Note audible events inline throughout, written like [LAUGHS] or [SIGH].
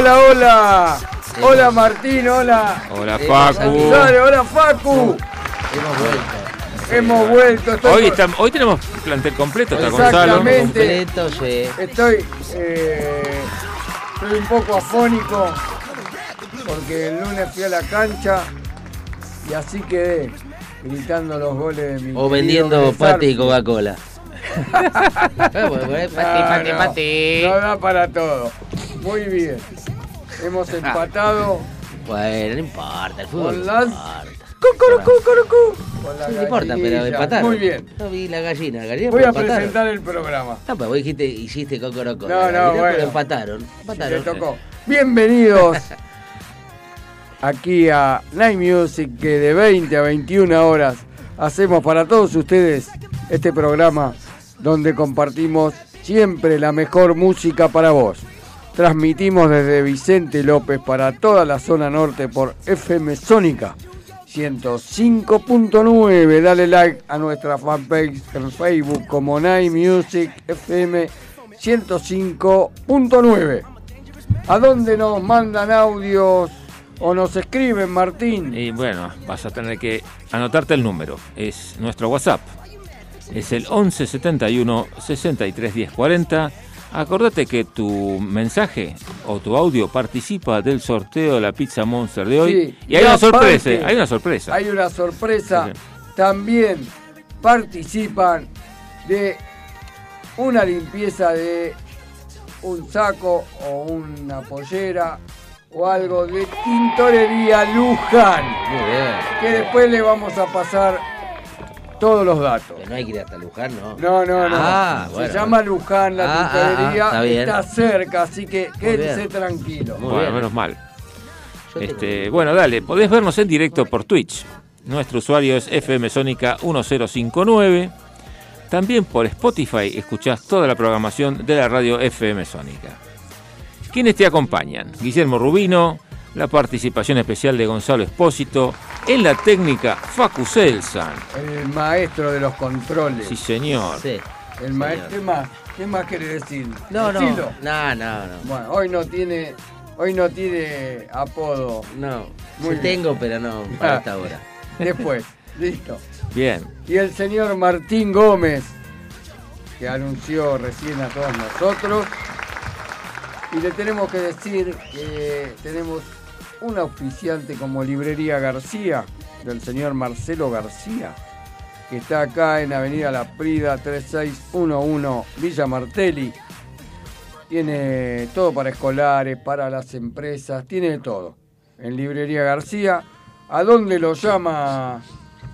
Hola, hola, hola. Martín, hola. Hola Eh, Facu. Hola Facu. Hemos vuelto. Hemos vuelto. Estoy, Hoy, está- hoy tenemos plantel completo, está Gonzalo. Exactamente. Completo, sí. estoy, eh, estoy un poco afónico porque el lunes fui a la cancha y así quedé gritando los goles de mi O vendiendo pati y Coca-Cola. Pati, No, pati, no, pati. No da para todo. Muy bien. Hemos [LAUGHS] empatado. Bueno, no importa, el fútbol Con no las-. Con la Sí, no importa, pero empataron. Muy bien. Yo vi la gallina, la gallina Voy a empataron. presentar el programa. No, pero vos dijiste, hiciste Cocorocó. No, no, bueno. Pero empataron. Empataron. te tocó. Bienvenidos [LAUGHS] aquí a Night Music, que de 20 a 21 horas hacemos para todos ustedes este programa donde compartimos siempre la mejor música para vos. Transmitimos desde Vicente López para toda la zona norte por FM Sónica 105.9. Dale like a nuestra fanpage en Facebook como Night Music FM 105.9. ¿A dónde nos mandan audios o nos escriben, Martín? Y bueno, vas a tener que anotarte el número. Es nuestro WhatsApp. Es el 11 71 63 10 40. Acordate que tu mensaje o tu audio participa del sorteo de la pizza Monster de hoy. Sí, Y hay una sorpresa, hay una sorpresa. Hay una sorpresa. Sí, sí. También participan de una limpieza de un saco o una pollera o algo de tintorería Luján. Muy bien. Que después le vamos a pasar todos los datos. Pero no hay que ir hasta Luján, ¿no? No, no, no. Ah, Se bueno, llama bueno. Luján, la Ah, ah, tintorería. ah, está bien. está cerca, así que quédense bien. tranquilos. Muy bueno, bien. menos mal. Este, bueno, dale, podés vernos en directo por Twitch. Nuestro usuario es FM Sónica 1059. También por Spotify escuchás toda la programación de la radio FM Sónica. ¿Quiénes te acompañan? Guillermo Rubino, la participación especial de Gonzalo Espósito, en la técnica Facu Selsan. El maestro de los controles. Sí, señor. Sí. El maestro, ¿qué más? ¿Qué más querés decir? No, no. No, no, no. Bueno, hoy no tiene, hoy no tiene apodo. No. Muy Sí bien. tengo, pero no para Ah. esta hora. [LAUGHS] Después, listo. Bien. Y el señor Martín Gómez, que anunció recién a todos nosotros. Y le tenemos que decir que tenemos un auspiciante como Librería García, del señor Marcelo García, que está acá en Avenida La Prida 3611 Villa Martelli. Tiene todo para escolares, para las empresas, tiene todo. En Librería García, ¿a dónde lo llama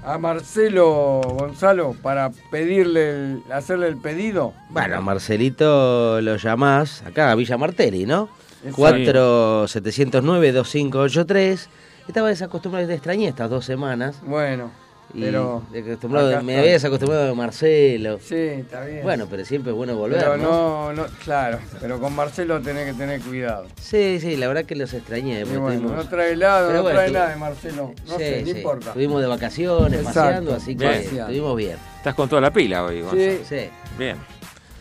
a Marcelo Gonzalo para pedirle, el- hacerle el pedido? Bueno, Marcelito lo llamás acá a Villa Martelli, ¿no? Exacto. 4792-2583. Estaba desacostumbrado, te extrañé estas dos semanas. Bueno, Y pero acá me había desacostumbrado de Marcelo. sí, está bien. Bueno, pero siempre es bueno volver. pero ¿no? no, no, claro, pero con Marcelo tenés que tener cuidado. Sí, sí, la verdad que los extrañé. Y bueno, tuvimos- no trae helado, Pero no bueno, trae nada de Marcelo. No Sí, sé, no sí. importa. Estuvimos de vacaciones, Exacto. paseando, así que Bien. estuvimos bien. Estás con toda la pila hoy, Gonzalo. Sí. Sí, Bien.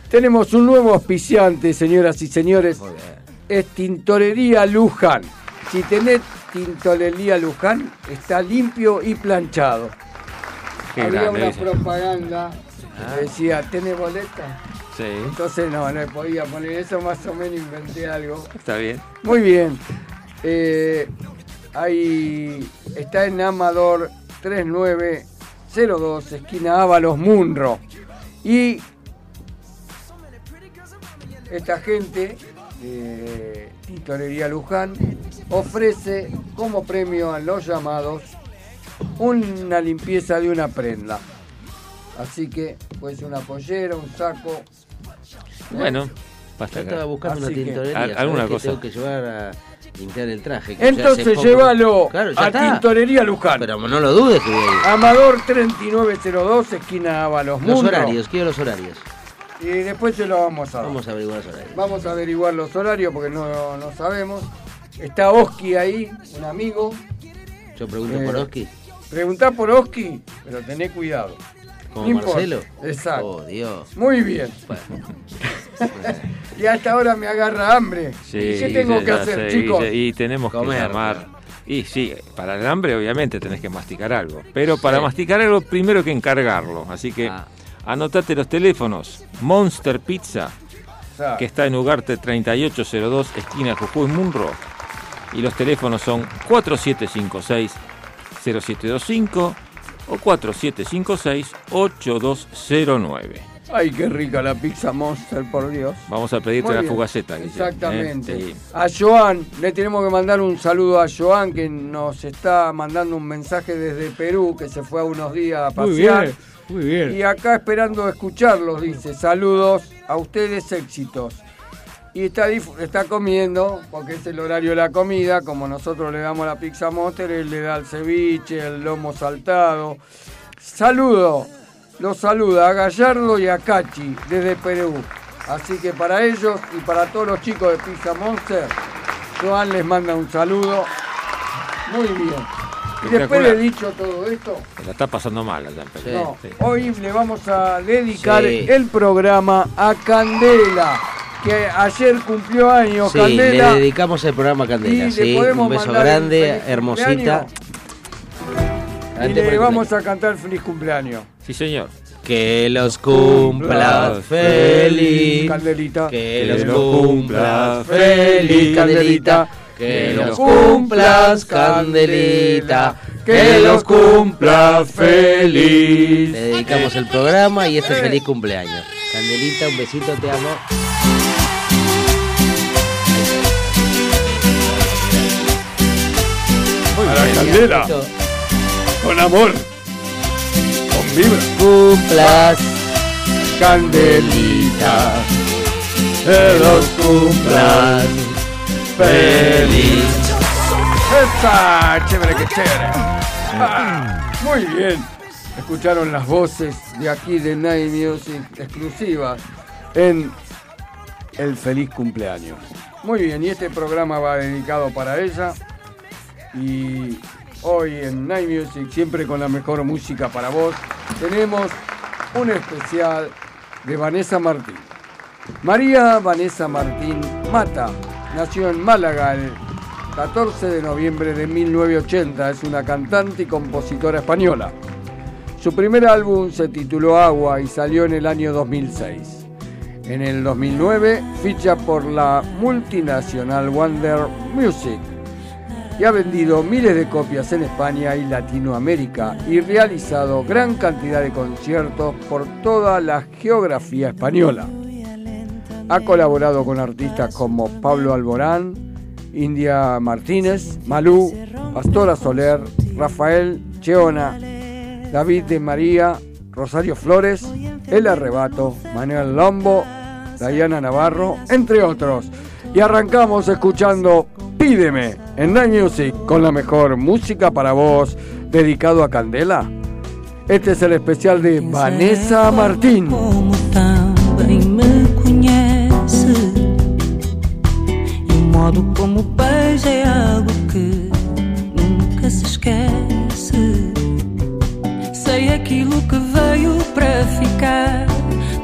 Tenemos un nuevo auspiciante, señoras y señores. muy bien. Es Tintorería Luján. Si tenés Tintorería Luján, está limpio y planchado. Qué Había una propaganda Ah. que decía, ¿tenés boleta? Sí, Entonces no, no podía poner eso, más o menos inventé algo. está bien. Muy bien. Eh, ahí está en Amador 3902, esquina Ábalos Munro. Y esta gente de Tintorería Luján ofrece como premio a los llamados una limpieza de una prenda. Así que puede ser una pollera, un saco. Bueno, basta Yo estaba buscando una Así que- tintorería. ¿sabés alguna que cosa. Tengo que llevar a limpiar el traje. que Entonces poco- llévalo Claro, a está. Tintorería Luján. Pero no lo dudes que voy a ir. Amador 3902, esquina Ábalos Los horarios, quiero los horarios. Y después se lo vamos a dar. Vamos a averiguar los horarios. Vamos a averiguar los horarios porque no, no sabemos. Está Oski ahí, un amigo. Yo pregunto Eh, por Oski. Preguntá por Oski, pero tené cuidado. Como no importa. Marcelo. Exacto. Oh, Dios. Muy bien. Bueno, [LAUGHS] Y hasta ahora me agarra hambre. Sí, ¿Qué tengo que hacer, sé, y- chicos? Y, tenemos Comer, que llamar. Y sí, para el hambre obviamente tenés que masticar algo. Pero para masticar algo primero hay que encargarlo. Así que Ah. Anotate los teléfonos. Monster Pizza, que está en Ugarte 3802, esquina Jujuy Munro. Y los teléfonos son 4756-0725 o 4756-8209. Ay, qué rica la pizza Monster, por Dios. Vamos a pedirte la fugaceta. Exactamente. ¿eh? Sí. A Joan, le tenemos que mandar un saludo a Joan que nos está mandando un mensaje desde Perú, que se fue a unos días a pasear. muy bien. Y acá esperando escucharlos, dice, saludos a ustedes, éxitos. Y está, está comiendo, porque es el horario de la comida, como nosotros le damos la pizza monster, él le da el ceviche, el lomo saltado. Saludo, los saluda a Gallardo y a Cachi desde Perú. Así que para ellos y para todos los chicos de Pizza Monster, Joan les manda un saludo. Muy bien. Y después de dicho todo esto, La está pasando mal allá en no, Sí. hoy le vamos a dedicar Sí. el programa a Candela, que ayer cumplió años Sí, Candela. le dedicamos el programa a Candela. Y le Sí, podemos un beso grande, hermosita. Y le vamos a cantar feliz cumpleaños. Sí, señor. Que los cumpla feliz. Candelita. Que los cumpla feliz, Candelita. Que los cumplas, Candelita. Que los cumpla feliz. Le dedicamos el programa y este feliz cumpleaños. Candelita, un besito, te amo. Para Candela, con amor, con vibra. Cumplas, Candelita, que los cumplas feliz. ¡Chévere, qué chévere! Ah, muy bien. Escucharon las voces de aquí de Night Music exclusivas en el feliz cumpleaños. Muy bien, y este programa va dedicado para ella. Y hoy en Night Music, siempre con la mejor música para vos, tenemos un especial de Vanessa Martín. María Vanessa Martín Mata nació en Málaga el 14 de noviembre de 1980. Es una cantante y compositora española. Su primer álbum se tituló Agua y salió en el año 2006. En el 2009 ficha por la multinacional Wonder Music y ha vendido miles de copias en España y Latinoamérica y realizado gran cantidad de conciertos por toda la geografía española. Ha colaborado con artistas como Pablo Alborán, India Martínez, Malú, Pastora Soler, Rafael Cheona, David de María, Rosario Flores, El Arrebato, Manuel Lombo, Diana Navarro, entre otros. Y arrancamos escuchando Pídeme en Night Music con la mejor música para vos, dedicado a Candela. Este es el especial de Vanessa Martín. Modo como beija é algo que nunca se esquece. Sei aquilo que veio para ficar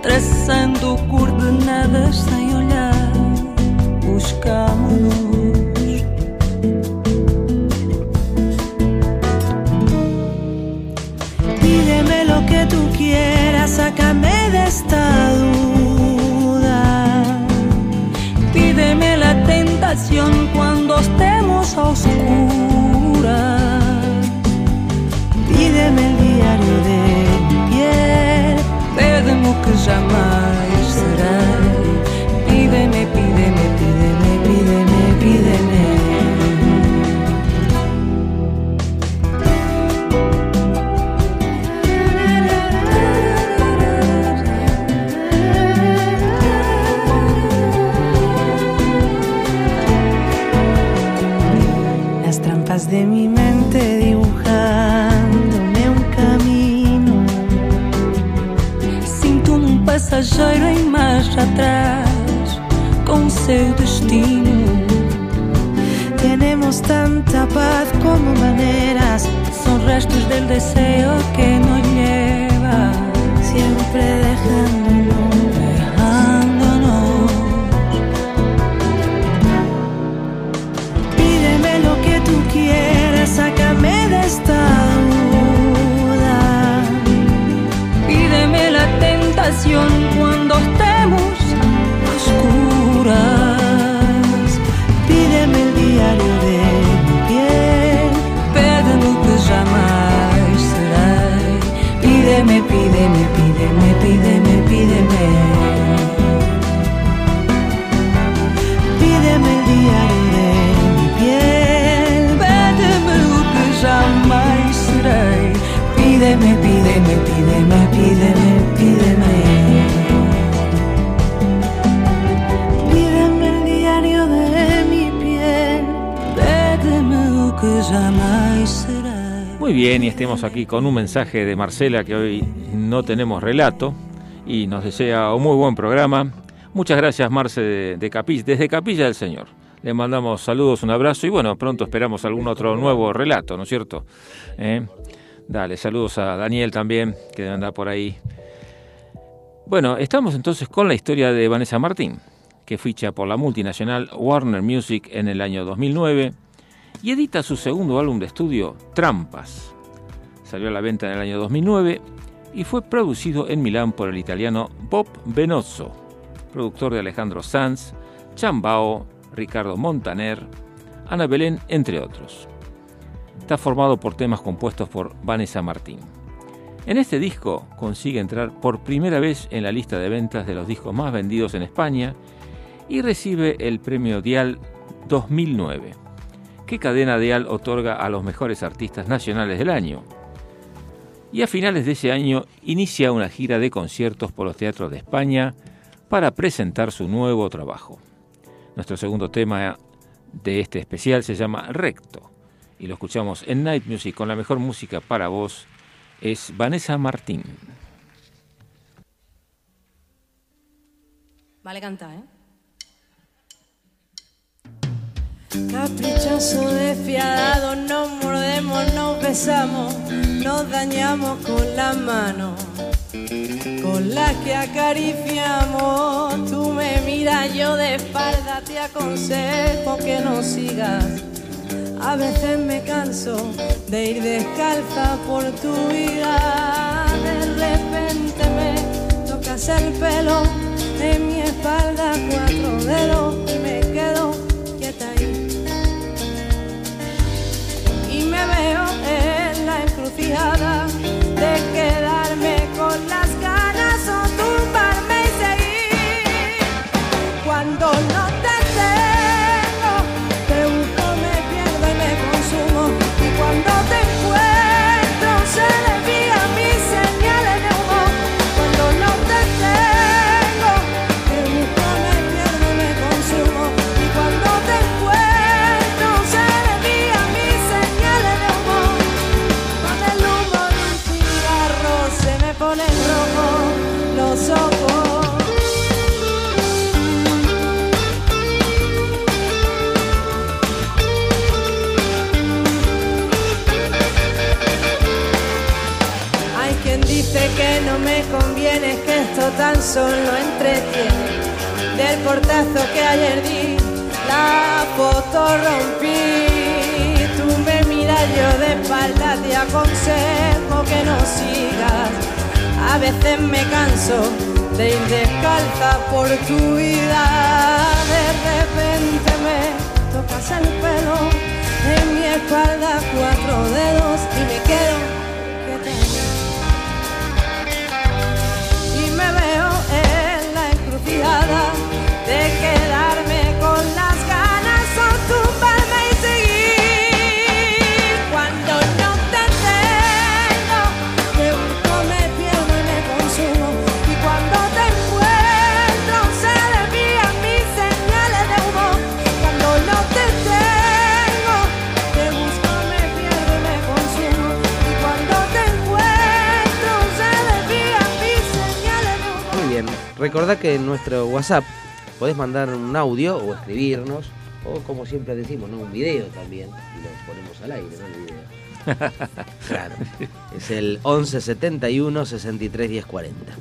Traçando coordenadas sem olhar os caminhos. Pídeme lo que tú quieras, sácame de esta la tentación cuando estemos a oscuras. Pídeme el diario de mi piel, pídeme o que jamais serei. De mi mente dibujándome un camino. Sinto-me um passageiro em marcha atrás, com seu destino. Tenemos tanta paz como maneras, son restos del deseo que nos lleva, siempre dejándonos, tentación estemos aquí con un mensaje de Marcela que hoy no tenemos relato y nos desea un muy buen programa. Muchas gracias Marce de, de Capilla, desde Capilla del Señor. Le mandamos saludos, un abrazo y bueno, pronto esperamos algún otro nuevo relato, ¿no es cierto? ¿Eh? Dale, saludos a Daniel también, que anda por ahí. Bueno, estamos entonces con la historia de Vanessa Martín, que ficha por la multinacional Warner Music en el año 2009 y edita su segundo álbum de estudio, Trampas. Salió a la venta en el año 2009 y fue producido en Milán por el italiano Bob Benozzo, productor de Alejandro Sanz, Chambao, Ricardo Montaner, Ana Belén, entre otros. Está formado por temas compuestos por Vanessa Martín. En este disco consigue entrar por primera vez en la lista de ventas de los discos más vendidos en España y recibe el premio Dial 2009, que Cadena Dial otorga a los mejores artistas nacionales del año. Y a finales de ese año inicia una gira de conciertos por los teatros de España para presentar su nuevo trabajo. Nuestro segundo tema de este especial se llama Recto y lo escuchamos en Night Music con la mejor música para vos es Vanessa Martín. Vale cantar, ¿eh? Caprichoso, despiadado, nos mordemos, nos besamos, nos dañamos con las manos, con las que acariciamos. Tú me miras, yo de espalda te aconsejo que no sigas. A veces me canso de ir descalza por tu vida. De repente me tocas el pelo tan solo entretiene. Del portazo que ayer di, la foto rompí. Tú me miras, yo de espalda te aconsejo que no sigas. A veces me canso de ir descalza por tu vida. De repente me tocas el pelo en mi espalda, cuatro dedos y me quedo Recordá que en nuestro WhatsApp podés mandar un audio o escribirnos, o como siempre decimos, ¿no? un video también, y lo ponemos al aire, ¿no? El video. [LAUGHS] claro. Es el 11 71 63 10 40.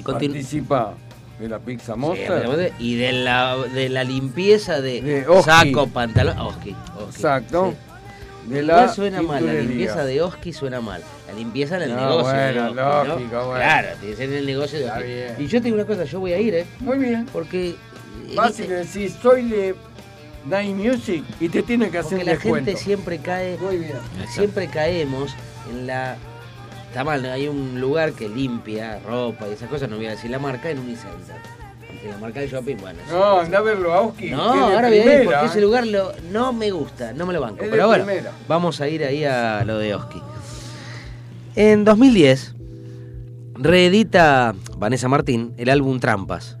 Y Participa de la pizza Sí, monster. y de la, de la limpieza de, saco, pantalón. Oski, Oski, Exacto. sí. De Igual la suena mal, la limpieza de Oski suena mal. La limpieza en el No, negocio. bueno, de Oski, ¿no? lógico, bueno. Claro, tiene que ser en el negocio de Oski. Y yo te digo una cosa, yo voy a ir, ¿eh? Muy bien. Porque. Vas y ¿viste? le decís, soy de Night Music y te tiene que hacer Porque un la descuento. gente siempre cae, Muy bien. siempre caemos en la. Está mal, hay un lugar que limpia ropa y esas cosas, no voy a decir la marca, en Unicenter. Aunque la marca de shopping, bueno. No, anda a verlo a Oski. No, ahora voy a ir primera, porque ese ¿eh? lugar lo- no me gusta, no me lo banco. Es Pero bueno, primera. vamos a ir ahí a lo de Oski. En 2010, reedita Vanessa Martín el álbum Trampas.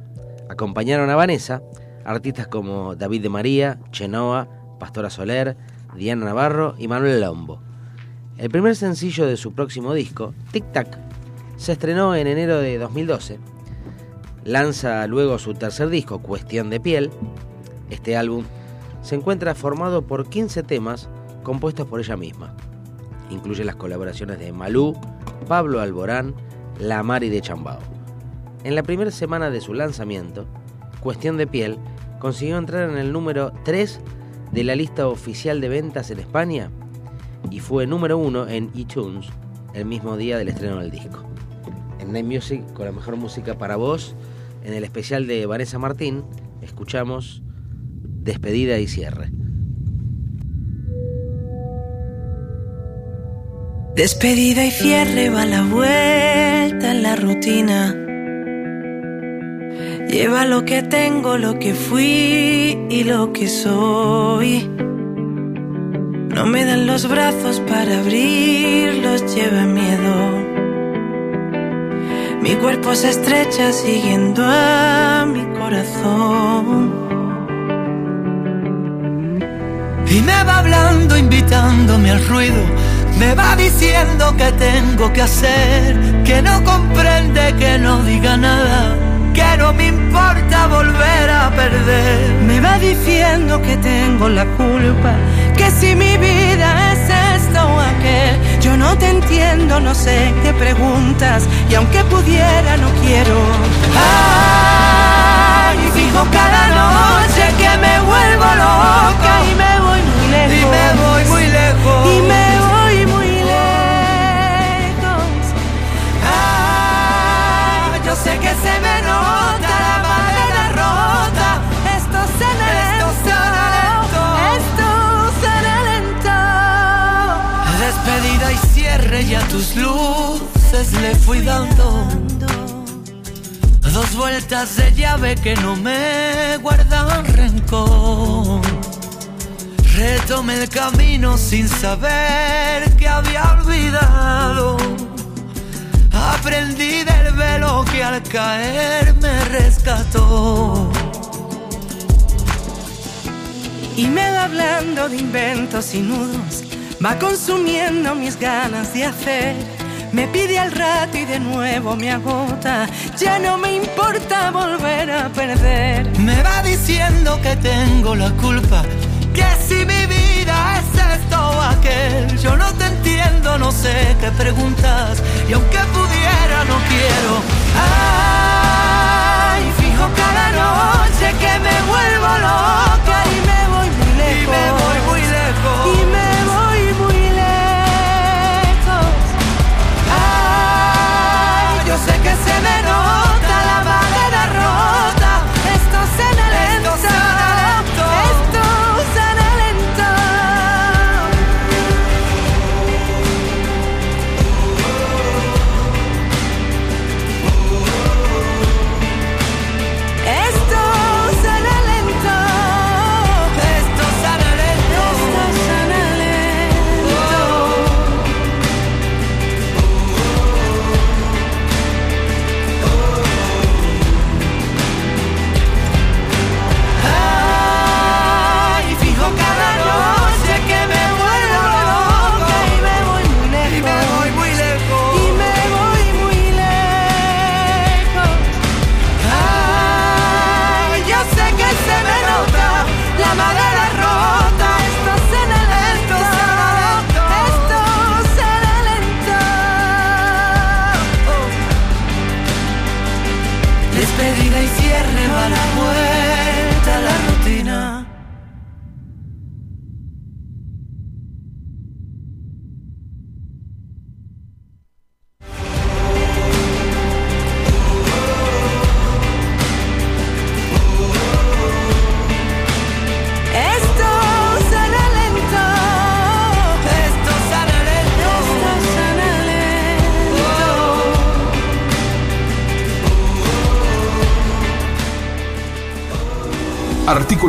Acompañaron a Vanessa artistas como David de María, Chenoa, Pastora Soler, Diana Navarro y Manuel Lombo. El primer sencillo de su próximo disco, Tic Tac, se estrenó en enero de 2012. Lanza luego su tercer disco, Cuestión de Piel. Este álbum se encuentra formado por 15 temas compuestos por ella misma. Incluye las colaboraciones de Malú, Pablo Alborán, La Mari de Chambao. En la primera semana de su lanzamiento, Cuestión de Piel consiguió entrar en el número 3 de la lista oficial de ventas en España y fue número 1 en iTunes el mismo día del estreno del disco. En Night Music, con la mejor música para vos, en el especial de Vanessa Martín, escuchamos Despedida y cierre. Despedida y cierre va la vuelta en la rutina. Lleva lo que tengo, lo que fui y lo que soy. No me dan los brazos para abrirlos, lleva miedo. Mi cuerpo se estrecha siguiendo a mi corazón. Y me va hablando, invitándome al ruido. Me va diciendo que tengo que hacer, que no comprende, que no diga nada, que no me importa volver a perder. Diciendo que tengo la culpa, que si mi vida es esto o aquel, yo no te entiendo, no sé qué preguntas, y aunque pudiera no quiero. Ay, fijo cada noche que me vuelvo loca Y me voy muy y lejos. me voy muy lejos. Y me voy muy lejos. Ah, yo sé que se me nota la cierre y a tus luces le fui dando dos vueltas de llave que no me guardan rencor. Retomé el camino sin saber que había olvidado. Aprendí del velo que al caer me rescató. Y me va hablando de inventos y nudos, va consumiendo mis ganas de hacer. Me pide al rato y de nuevo me agota, ya no me importa volver a perder. Me va diciendo que tengo la culpa, que si mi vida es esto o aquel, yo no te entiendo, no sé qué preguntas, y aunque pudiera no quiero. Ay, fijo cada noche que me vuelvo loca Y me voy muy y lejos. me voy muy lejos. Que se me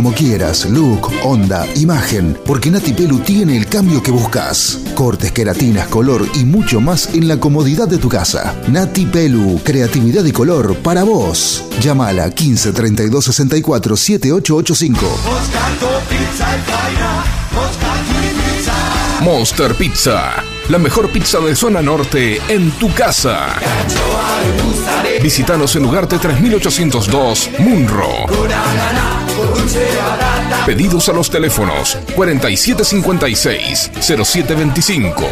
Como quieras, look, onda, imagen, porque Nati Pelu tiene el cambio que buscas. Cortes, queratinas, color y mucho más en la comodidad de tu casa. Nati Pelu, creatividad y color para vos. Llámala 15 32 64 7885. Monster Pizza, la mejor pizza de zona norte en tu casa. Visítanos en Ugarte 3802, Munro. Pedidos a los teléfonos 4756-0725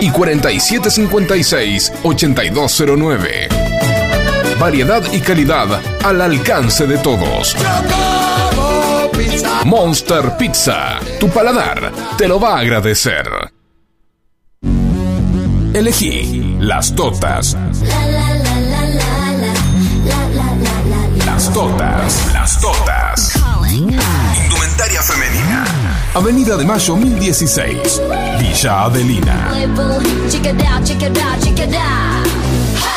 y 4756-8209. Variedad y calidad al alcance de todos. Monster Pizza, tu paladar te lo va a agradecer. Elegí las totas. Las totas, las totas. Indumentaria femenina. Avenida de Mayo 1016, Villa Adelina.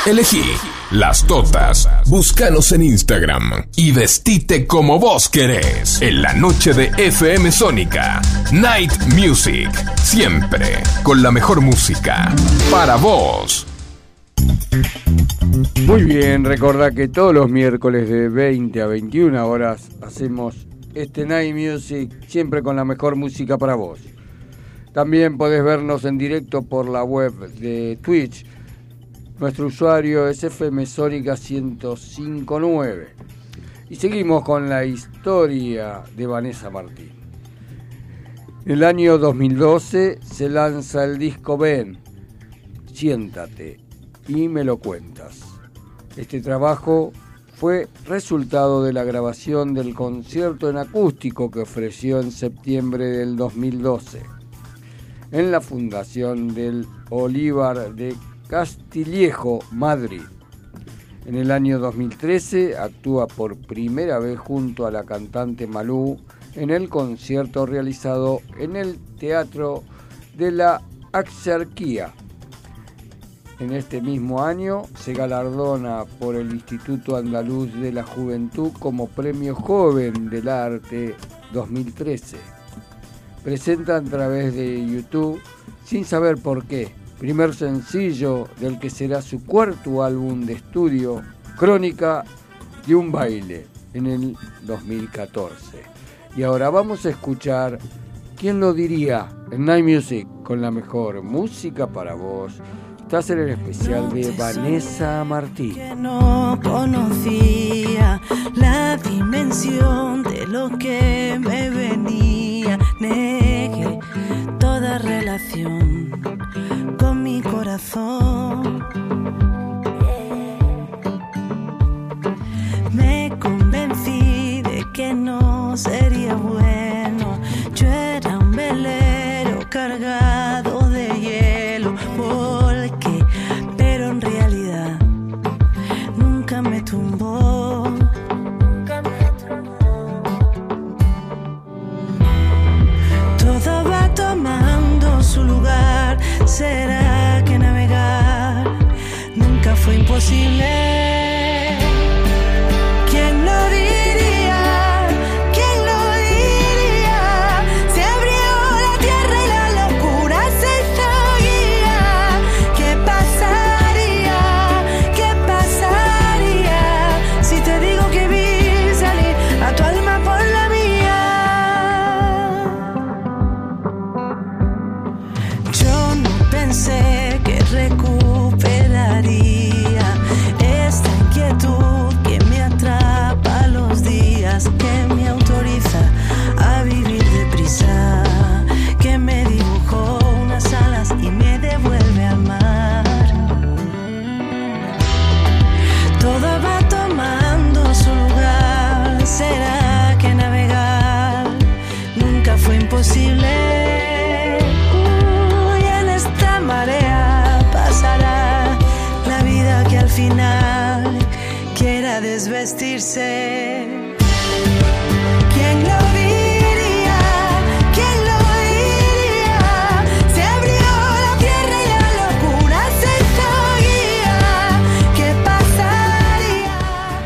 Elegí las totas. Búscanos en Instagram y vestite como vos querés. En la noche de FM Sónica. Night Music. Siempre con la mejor música. Para vos. Muy bien, recordá que todos los miércoles de 20 a 21 horas hacemos este Night Music, siempre con la mejor música para vos. También podés vernos en directo por la web de Twitch. Nuestro usuario es FM Sónica 1059. Y seguimos con la historia de Vanessa Martín. En el año 2012 se lanza el disco Ven, Siéntate y me lo cuentas. Este trabajo fue resultado de la grabación del concierto en acústico que ofreció en septiembre del 2012 en la Fundación del Olivar de Castillejo, Madrid. En el año 2013 actúa por primera vez junto a la cantante Malú en el concierto realizado en el Teatro de la Axarquía. En este mismo año se galardona por el Instituto Andaluz de la Juventud como Premio Joven del Arte 2013. Presenta a través de YouTube Sin saber por qué, primer sencillo del que será su cuarto álbum de estudio, Crónica de un baile, en el 2014. Y ahora vamos a escuchar ¿Quién lo diría? En Night Music, con la mejor música para vos. Estás en el especial de Vanessa Martín. que no conocía la dimensión de lo que me venía. Negué toda relación con mi corazón.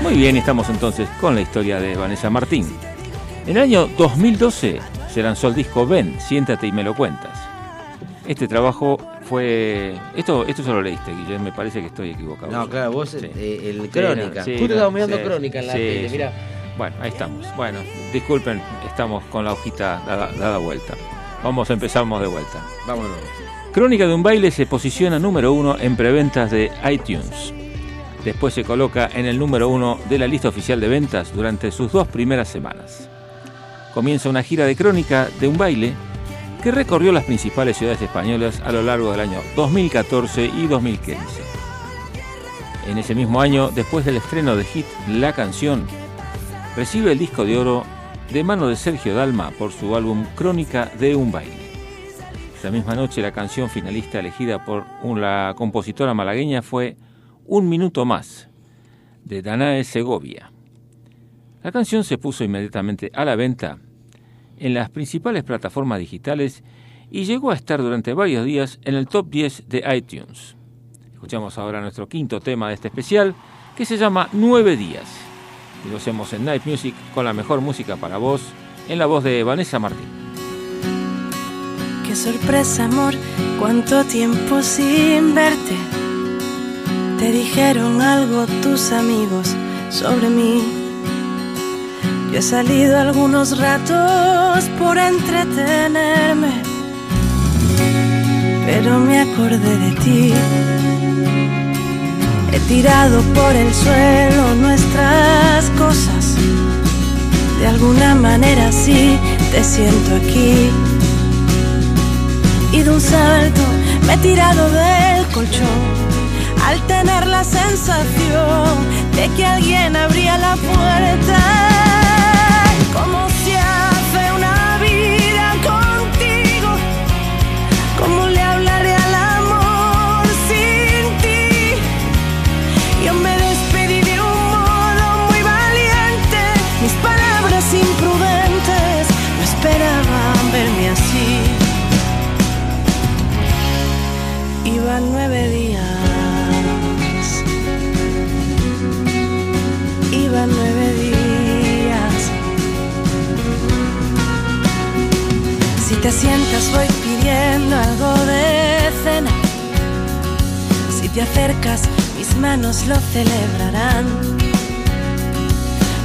Muy bien, estamos entonces con la historia de Vanessa Martín. En el año 2012 se lanzó el disco Ven, siéntate y me lo cuentas. Este trabajo fue... Esto, esto ya lo leíste, Guillermo, me parece que estoy equivocado. No, claro, vos Sí. eh, el Sí, Crónica. sí, Justo no, mirando Crónica en la tele, mirá. Bueno, ahí estamos. Bueno, disculpen, estamos con la hojita dada, dada vuelta. Vamos, empezamos de vuelta. Vámonos. Crónica de un baile se posiciona número uno en preventas de iTunes. Después se coloca en el número uno de la lista oficial de ventas durante sus dos primeras semanas. Comienza una gira de crónica de un baile que recorrió las principales ciudades españolas a lo largo del año 2014 y 2015. En ese mismo año, después del estreno de hit La Canción, recibe el disco de oro de mano de Sergio Dalma por su álbum Crónica de un baile. Esa misma noche la canción finalista elegida por la compositora malagueña fue Un Minuto Más, de Danae Segovia. La canción se puso inmediatamente a la venta en las principales plataformas digitales y llegó a estar durante varios días en el top 10 de iTunes. Escuchamos ahora nuestro quinto tema de este especial, que se llama Nueve Días. Y lo hacemos en Night Music con la mejor música para vos, en la voz de Vanessa Martín. Qué sorpresa, amor, cuánto tiempo sin verte. Te dijeron algo tus amigos sobre mí. Yo he salido algunos ratos por entretenerme, pero me acordé de ti. He tirado por el suelo nuestras cosas. De alguna manera sí te siento aquí y de un salto me he tirado del colchón al tener la sensación de que alguien abría la puerta. Te acercas mis manos lo celebrarán.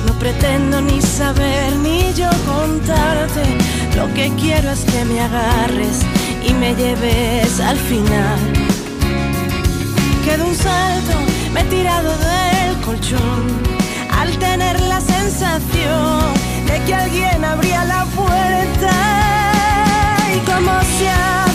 No pretendo ni saber ni yo contarte. Lo que quiero es que me agarres y me lleves al final. Que de un salto me he tirado del colchón al tener la sensación de que alguien abría la puerta. Y cómo se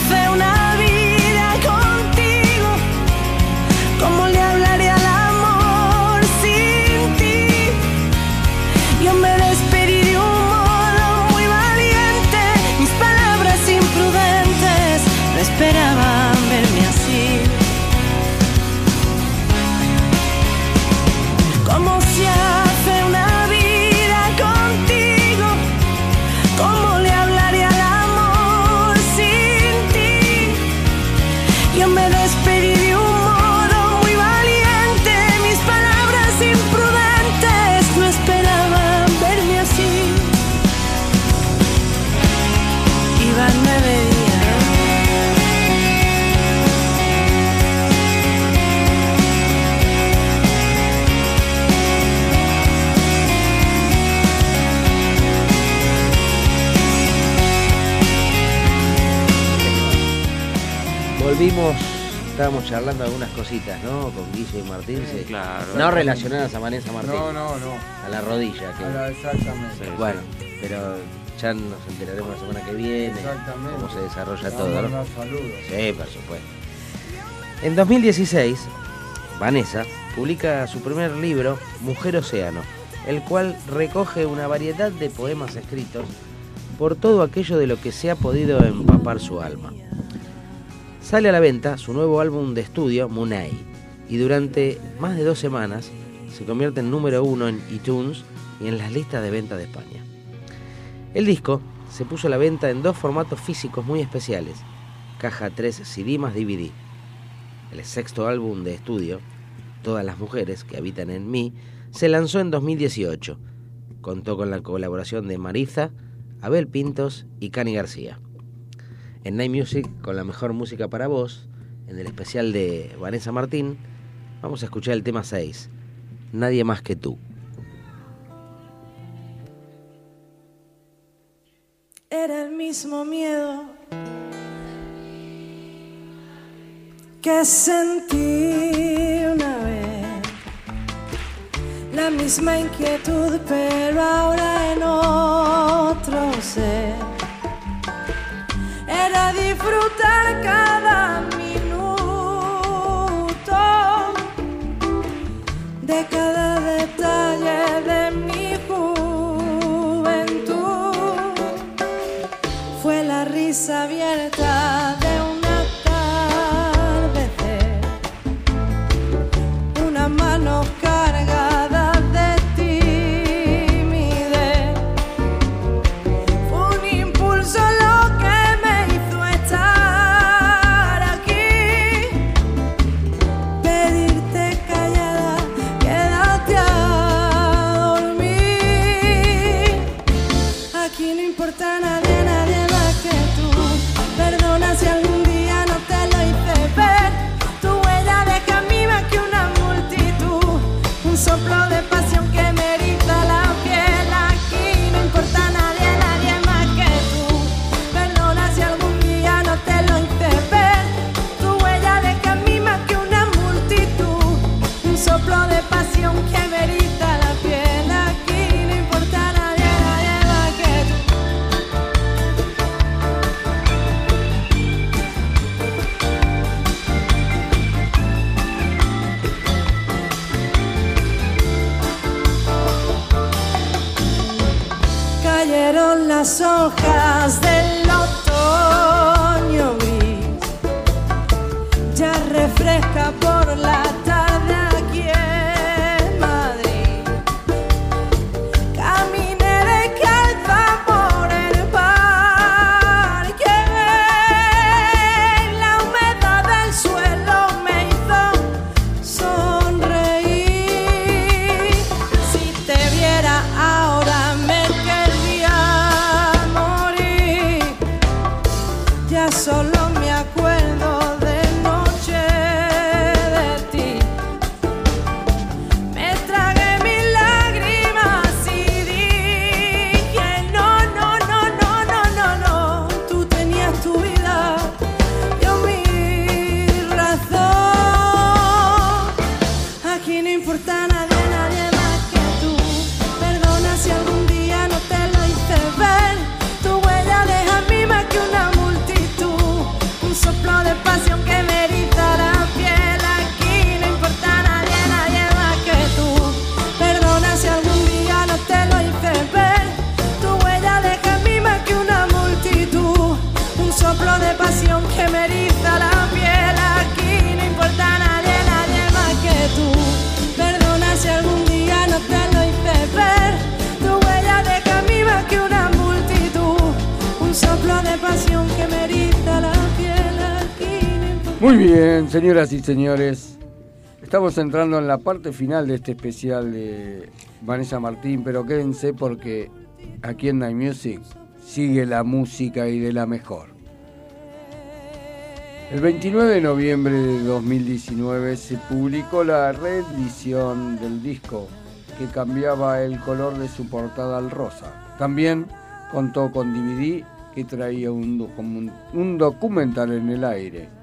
Volvimos, estábamos charlando algunas cositas, ¿no? Con Guille y Martín. sí. claro. No relacionadas a Vanessa Martín. No, no, no. A la rodilla. exactamente. Bueno, pero ya nos enteraremos la semana que viene. Exactamente. Cómo se desarrolla Vamos todo, saludos. Sí, por supuesto. En 2016, Vanessa publica su primer libro, Mujer Océano, el cual recoge una variedad de poemas escritos por todo aquello de lo que se ha podido empapar su alma. Sale a la venta su nuevo álbum de estudio, Munay, y durante más de dos semanas se convierte en número uno en iTunes y en las listas de venta de España. El disco se puso a la venta en dos formatos físicos muy especiales, caja 3 CD más DVD. El sexto álbum de estudio, Todas las mujeres que habitan en mí, se lanzó en 2018. Contó con la colaboración de Mariza, Abel Pintos y Cani García. En Night Music, con la mejor música para vos, en el especial de Vanessa Martín, vamos a escuchar el tema 6, Nadie más que tú. Era el mismo miedo que sentí una vez. La misma inquietud, pero ahora en otro ser. Era disfrutar cada minuto de cada detalle de mi juventud. Fue la risa abierta de hojas señoras y señores. Estamos entrando en la parte final de este especial de Vanessa Martín, pero quédense porque aquí en Night Music sigue la música y de la mejor. El 29 de noviembre de 2019 se publicó la reedición del disco que cambiaba el color de su portada al rosa. También contó con DVD que traía un, documen- un documental en el aire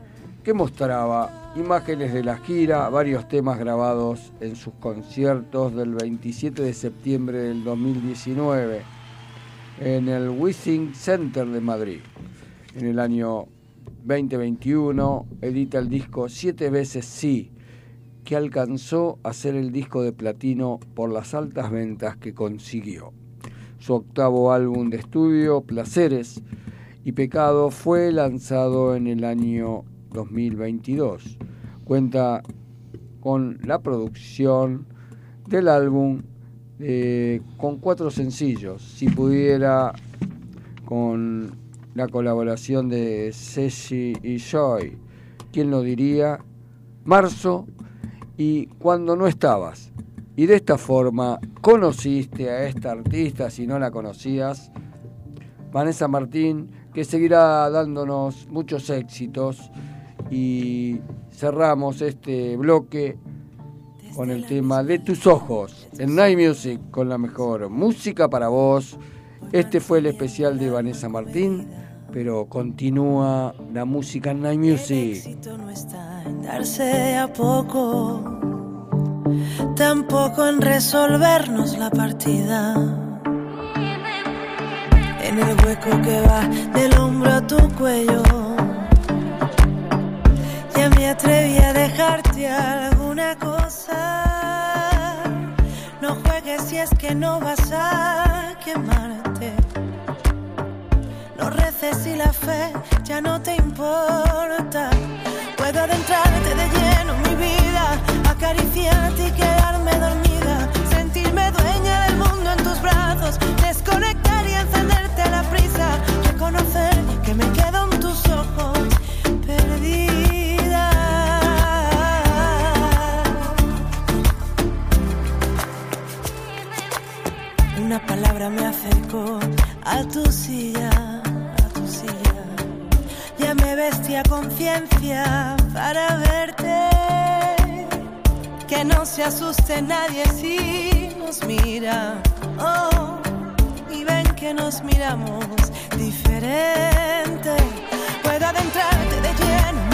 que mostraba imágenes de la gira, varios temas grabados en sus conciertos del 27 de septiembre del 2019 en el Wissing Center de Madrid. En el año 2021 edita el disco Siete veces sí, que alcanzó a ser el disco de platino por las altas ventas que consiguió. Su octavo álbum de estudio, Placeres y Pecado, fue lanzado en el año 2022. Cuenta con la producción del álbum eh, con cuatro sencillos. Si pudiera, con la colaboración de Ceci y Joy, ¿quién lo diría? Marzo y Cuando no estabas. Y de esta forma conociste a esta artista, si no la conocías, Vanessa Martín, que seguirá dándonos muchos éxitos. Y cerramos este bloque con el tema de tus ojos en Night Music con la mejor música para vos. Este fue el especial de Vanessa Martín, pero continúa la música en Night Music. no está en darse a poco, tampoco en resolvernos la partida. En el hueco que va del hombro a tu cuello, ya me atreví a dejarte alguna cosa. No juegues si es que no vas a quemarte. No reces si la fe ya no te importa. Puedo adentrarte de lleno en mi vida, acariciarte y quedarme dormida. Para verte. Que no se asuste nadie si nos mira. Oh, y ven que nos miramos diferente. Puedo adentrarte de lleno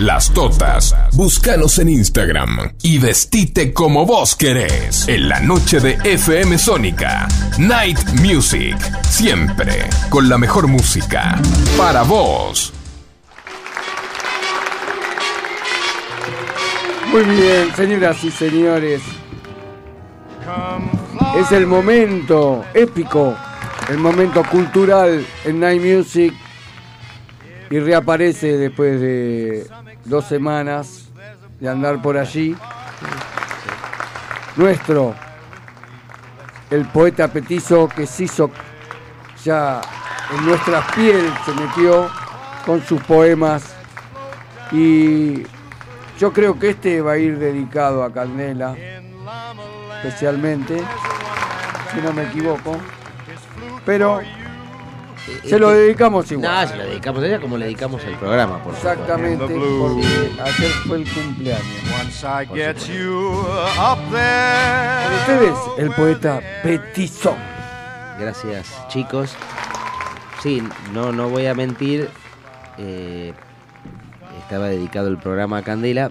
las totas. Búscanos en Instagram y vestite como vos querés. En la noche de FM Sónica. Night Music. Siempre con la mejor música. Para vos. Muy bien, señoras y señores. Es el momento épico, el momento cultural en Night Music. Y reaparece después de dos semanas de andar por allí. Nuestro, el poeta petizo que se hizo ya en nuestra piel, se metió con sus poemas. Y yo creo que este va a ir dedicado a Candela, especialmente, si no me equivoco. Pero se lo dedicamos igual. No, se lo dedicamos a ella como le dedicamos el programa, por. Exactamente, porque ayer fue el cumpleaños. Ustedes, el poeta Petizo. Gracias, chicos. Sí, no, no voy a mentir. eh, estaba dedicado el programa a Candela.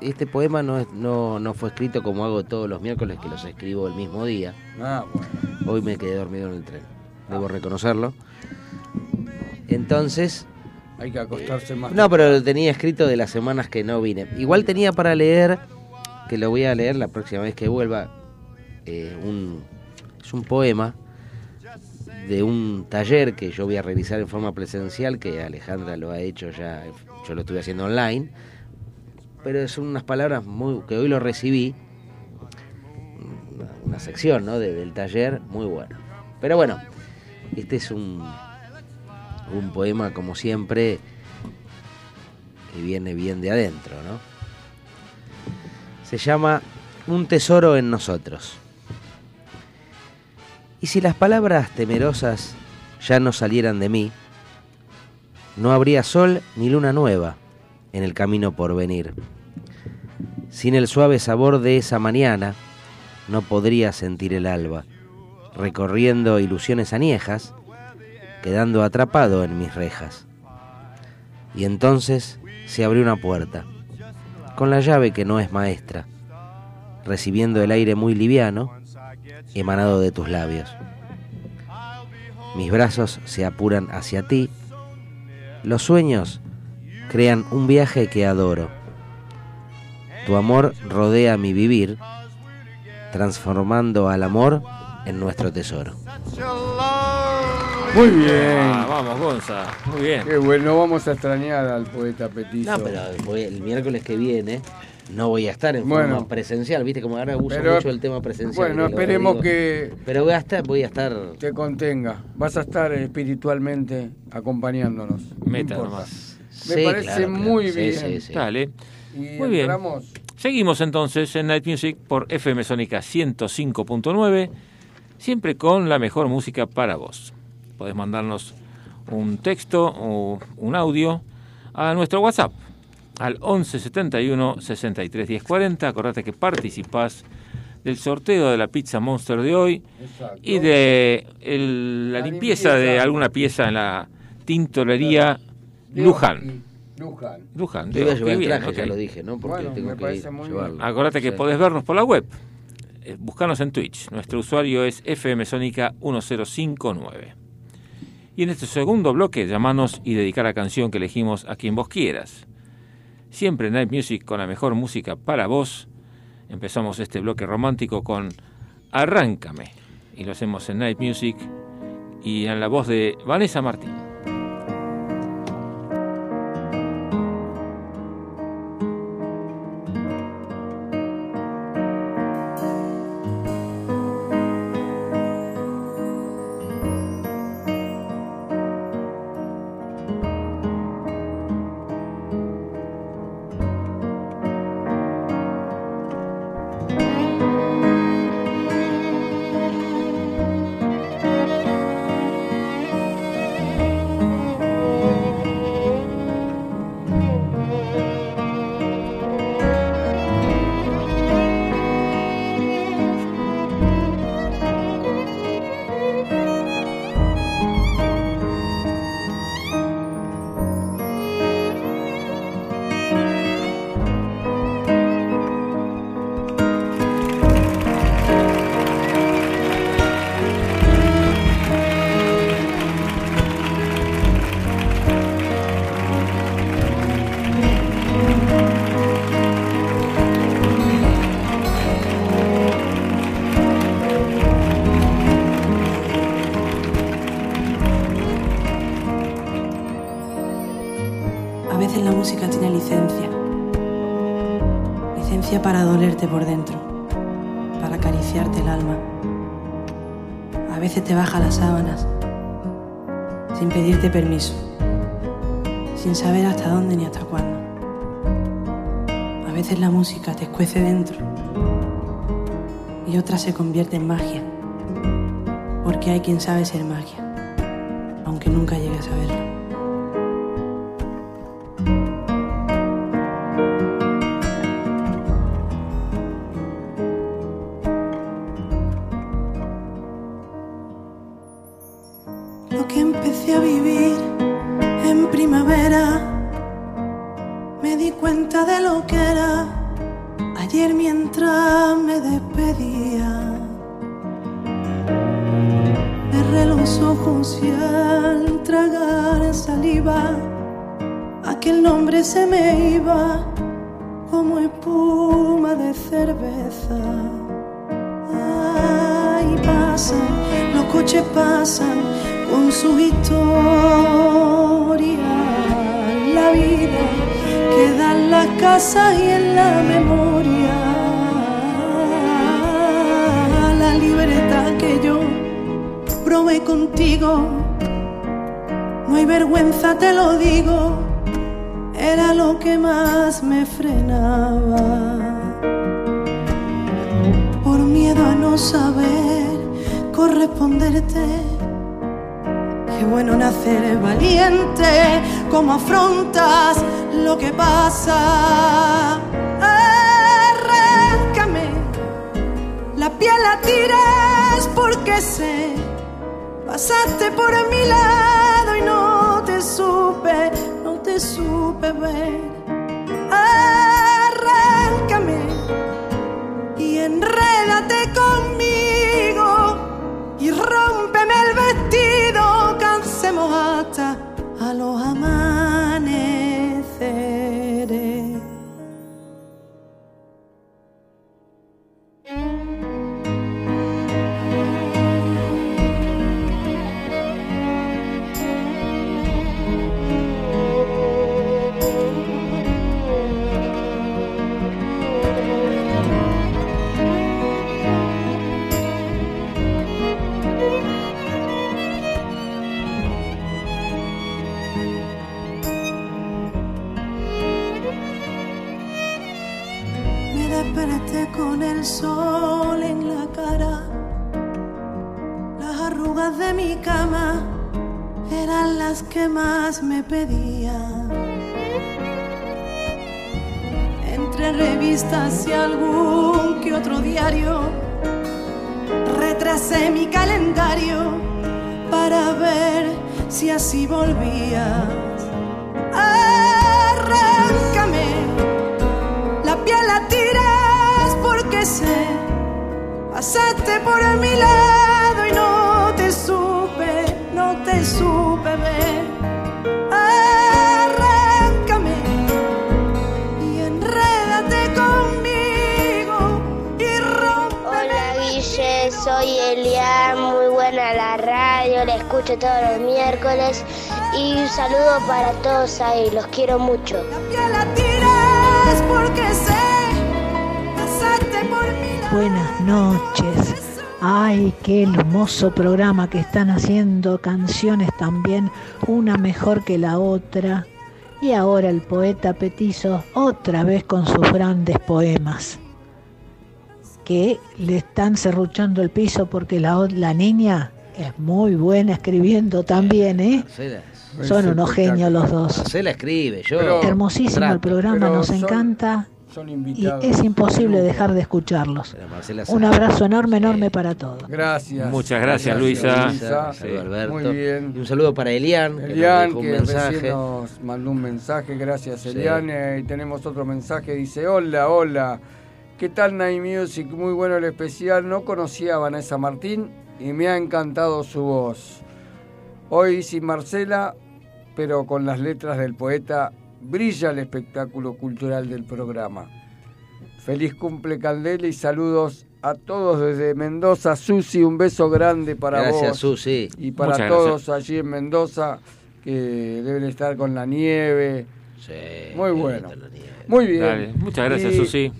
Este poema no, es- no, no fue escrito como hago todos los miércoles, que los escribo el mismo día. Ah, bueno. Hoy me quedé dormido en el tren. Debo reconocerlo. Entonces, Hay que acostarse más. no, pero lo tenía escrito de las semanas que no vine. Igual tenía para leer, que lo voy a leer la próxima vez que vuelva, eh, un, es un poema de un taller que yo voy a realizar en forma presencial, que Alejandra lo ha hecho ya, yo lo estuve haciendo online, pero son unas palabras muy que hoy lo recibí, una, una sección ¿no? de- del taller muy buena. Pero bueno, este es un, un poema como siempre que viene bien de adentro, ¿no? Se llama Un tesoro en nosotros. Y si las palabras temerosas ya no salieran de mí, no habría sol ni luna nueva en el camino por venir. Sin el suave sabor de esa mañana, no podría sentir el alba, recorriendo ilusiones añejas, quedando atrapado en mis rejas. Y entonces se abrió una puerta, con la llave que no es maestra, recibiendo el aire muy liviano, emanado de tus labios. Mis brazos se apuran hacia ti, los sueños crean un viaje que adoro. Tu amor rodea mi vivir, transformando al amor en nuestro tesoro. Muy bien. Ah, vamos, Gonza. Muy bien. Qué bueno, vamos a extrañar al poeta Petizo. No, pero voy- el miércoles que viene no voy a estar en Bueno. forma presencial, viste como ahora uso Pero- mucho el tema presencial. Bueno, esperemos que Pero voy a estar, voy a estar. te contenga. Vas a estar espiritualmente acompañándonos. No Meta nomás. Me Sí, parece claro, claro. muy Sí, bien. sí, sí. Dale. Y Muy bien. entramos. Seguimos entonces en Night Music por FM Sónica 105.9, siempre con la mejor música para vos. Podés mandarnos un texto o un audio a nuestro WhatsApp al 11 71 63 10 40. Acordate que participás del sorteo de la pizza Monster de hoy Exacto. y de el- la, La limpieza, de limpieza. alguna pieza en la tintorería De Luján. Luján. Luján, Yo voy a de- llevar el bien, traje, ya ok. lo dije, ¿no? Porque Bueno, tengo me que parece muy bien. llevarlo. Acordate que Sí. podés vernos por la web. Eh, Buscanos en Twitch. Nuestro usuario es FM Sónica 1059. Y en este segundo bloque, llamanos y dedicar la canción que elegimos a quien vos quieras. Siempre Night Music con la mejor música para vos. Empezamos este bloque romántico con Arráncame. Y lo hacemos en Night Music y en la voz de Vanessa Martín. Permiso, sin saber hasta dónde ni hasta cuándo. A veces la música te escuece dentro y otra se convierte en magia, porque hay quien sabe ser magia, aunque nunca llegue a saberlo. Corresponderte. Qué bueno nacer valiente, como afrontas lo que pasa. Arráncame, la piel la tiras porque sé, pasaste por mi lado y no te supe, no te supe ver. Sol en la cara. Las arrugas de mi cama eran las que más me pedían. Entre revistas y algún que otro diario, retrasé mi calendario para ver si así volvías. Arráncame la piel la tiras porque sé, pasaste por mi lado y no te supe, no te supe ver. Arráncame y enrédate conmigo y rompe. Hola Guille, soy Elian, muy buena la radio, la escucho todos los miércoles y un saludo para todos ahí, los quiero mucho. la tiras porque Buenas noches. Ay, qué hermoso programa que están haciendo, canciones también, una mejor que la otra. Y ahora el poeta Petizo otra vez con sus grandes poemas, que le están serruchando el piso porque la, la niña es muy buena escribiendo también, ¿eh? Marcela, Son unos genios los dos. Marcela escribe, yo. Hermosísimo el programa, nos son- encanta Son y invitados. es imposible dejar de escucharlos. Un abrazo enorme, enorme para todos. Gracias. Muchas gracias, Luisa. Luisa. Un saludo a Alberto. Muy bien. Y un saludo para Elian, que nos Elian, dejó un que mensaje. nos mandó un mensaje, gracias Sí. Elian. Eh, y tenemos otro mensaje, dice, hola, hola, ¿qué tal Night Music? Muy bueno el especial, no conocía a Vanessa Martín y me ha encantado su voz. Hoy sin Marcela, pero con las letras del poeta, brilla el espectáculo cultural del programa. Feliz cumple Candela y saludos a todos desde Mendoza. Susi, un beso grande para Gracias, vos. Susi. Y para Muchas todos allí en Mendoza que deben estar con la nieve. Sí, Muy bueno. Muy bien. Dale, muchas gracias, Y Susi.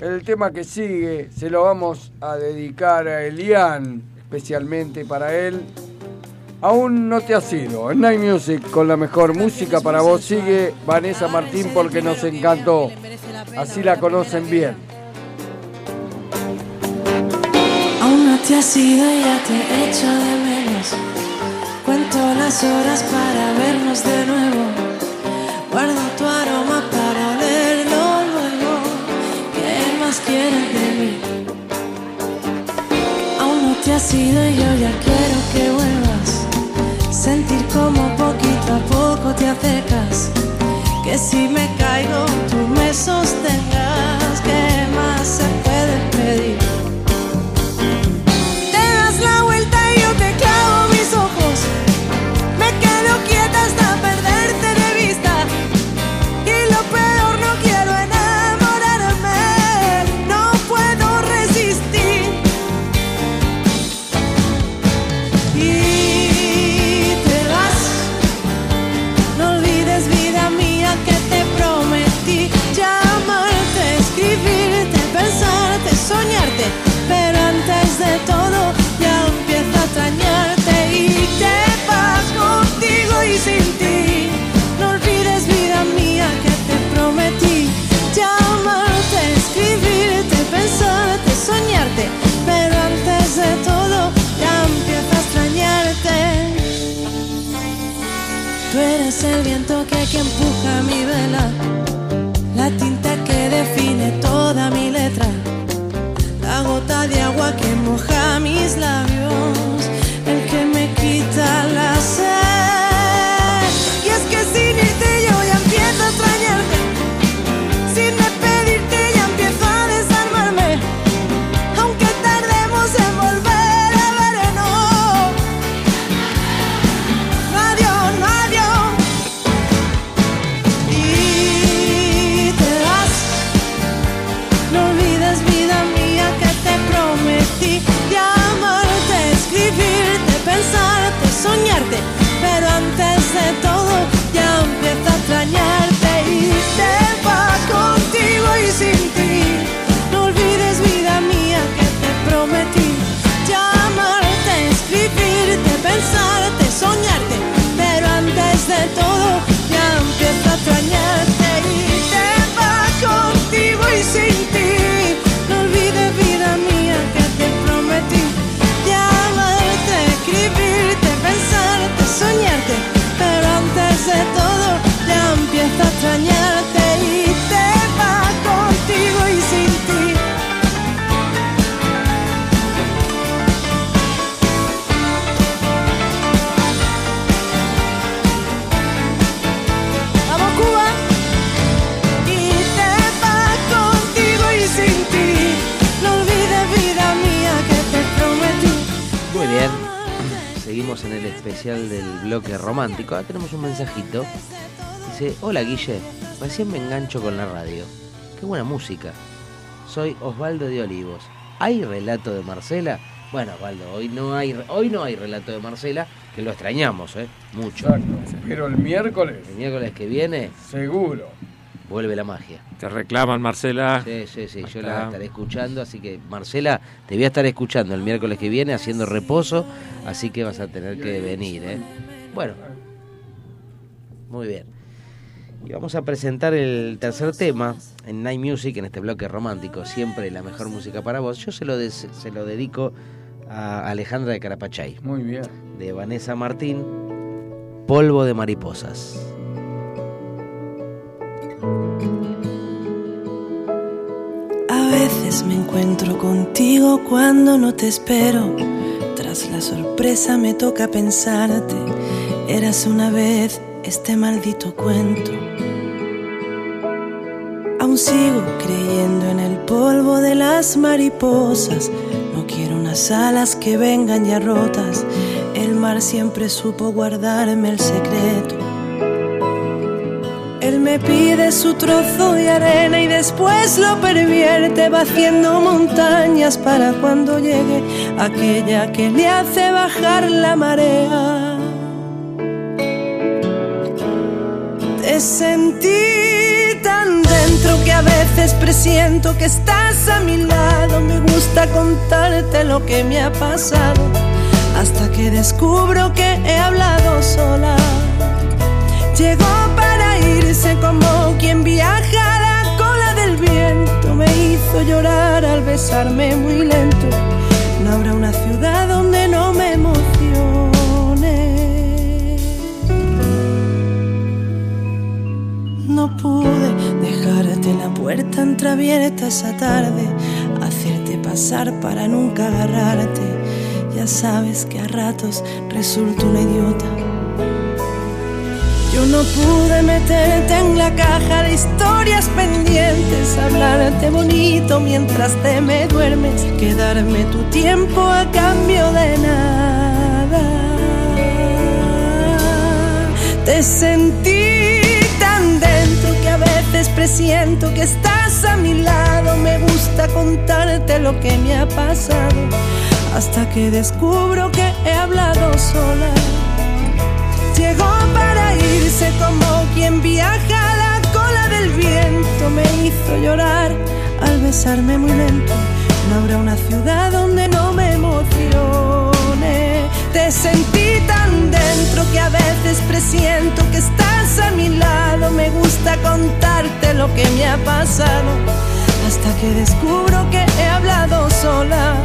El tema que sigue se lo vamos a dedicar a Elian, especialmente para él. Aún no te has ido. En Night Music, con la mejor música para vos, sigue Vanessa Martín porque nos encantó. Así la conocen bien. Aún no te has ido y ya te echo de menos. Cuento las horas para vernos de nuevo. Guardo tu aroma para olerlo luego. ¿Qué más quieres de mí? Aún no te has ido y yo ya quiero que vuelvas. Sentir como poquito a poco te acercas. Que si me caigo tú me sostengas. ¿Qué más se puede pedir? Seguimos en el especial del bloque romántico. Ahora tenemos un mensajito. Dice, hola Guille, recién me engancho con la radio. Qué buena música. Soy Osvaldo de Olivos. ¿Hay relato de Marcela? Bueno, Osvaldo, hoy no hay, hoy no hay relato de Marcela, que lo extrañamos, ¿eh? Mucho. Pero el miércoles, El miércoles que viene seguro. Vuelve la magia. Te reclaman, Marcela. Sí, sí, sí, yo la estaré escuchando, así que Marcela, te voy a estar escuchando el miércoles que viene haciendo reposo, así que vas a tener que venir, ¿eh? Bueno, muy bien. Y vamos a presentar el tercer tema en Night Music, en este bloque romántico, siempre la mejor música para vos. Yo se lo, des- se lo dedico a Alejandra de Carapachay, Muy bien. de Vanessa Martín, Polvo de Mariposas. A veces me encuentro contigo cuando no te espero. Tras la sorpresa me toca pensarte. Eras una vez este maldito cuento. Aún sigo creyendo en el polvo de las mariposas. No quiero unas alas que vengan ya rotas. El mar siempre supo guardarme el secreto. Me pide su trozo de arena y después lo pervierte, va haciendo montañas para cuando llegue aquella que le hace bajar la marea. Te sentí tan dentro veces presiento que estás a mi lado. Me gusta contarte lo que me ha pasado. Hasta que descubro que he hablado sola. Llegó para irse como quien viaja a la cola del viento. Me hizo llorar al besarme muy lento. No habrá una ciudad donde no me emocione. No pude dejarte la puerta entreabierta esa tarde, hacerte pasar para nunca agarrarte. Ya sabes que a ratos resulto una idiota. Yo no pude meterte en la caja de historias pendientes, hablarte bonito mientras te me duermes, quedarme tu tiempo a cambio de nada. Te sentí tan dentro que a veces presiento que estás a mi lado. Me gusta contarte lo que me ha pasado, hasta que descubro que he hablado sola. Llegó para irse como quien viaja a la cola del viento. Me hizo llorar al besarme muy lento. No habrá una ciudad donde no me emocione. Te sentí tan dentro que a veces presiento que estás a mi lado. Me gusta contarte lo que me ha pasado. Hasta que descubro que he hablado sola.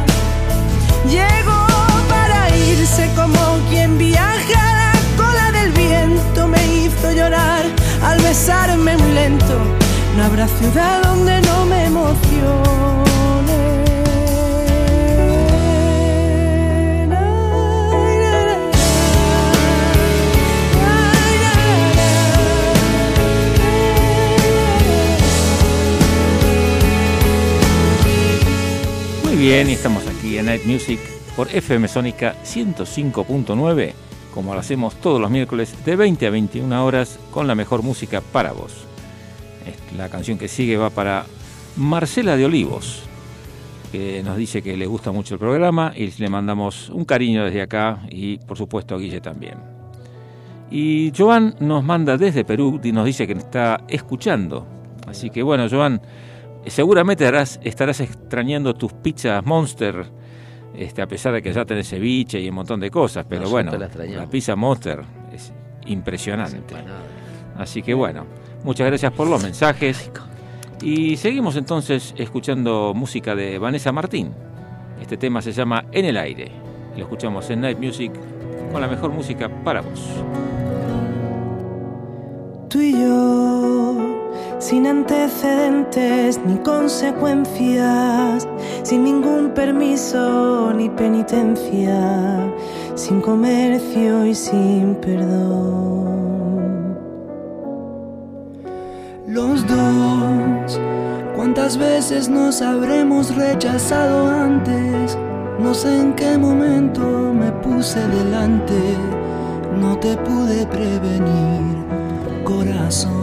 Llegó para irse como quien viaja Llorar al besarme muy lento. No habrá ciudad donde no me emocione. Muy bien, y estamos aquí en Night Music por FM Sónica 105.9, como lo hacemos todos los miércoles de 20 a 21 horas con la mejor música para vos. La canción que sigue va para Marcela de Olivos, que nos dice que le gusta mucho el programa y le mandamos un cariño desde acá y por supuesto a Guille también. Y Joan nos manda desde Perú y nos dice que está escuchando. Así que bueno, Joan, seguramente estarás extrañando tus pizzas Monster, este, a pesar de que ya tenés ceviche y un montón de cosas, pero bueno, la pizza Monster es impresionante. Así que bueno, muchas gracias por los mensajes. Y seguimos entonces escuchando música de Vanessa Martín. Este tema se llama En el aire. Lo escuchamos en Night Music con la mejor música para vos. Tú y yo, sin antecedentes ni consecuencias, sin ningún permiso ni penitencia, sin comercio y sin perdón. Los dos, ¿cuántas veces nos habremos rechazado antes? No sé en qué momento me puse delante, no te pude prevenir, corazón.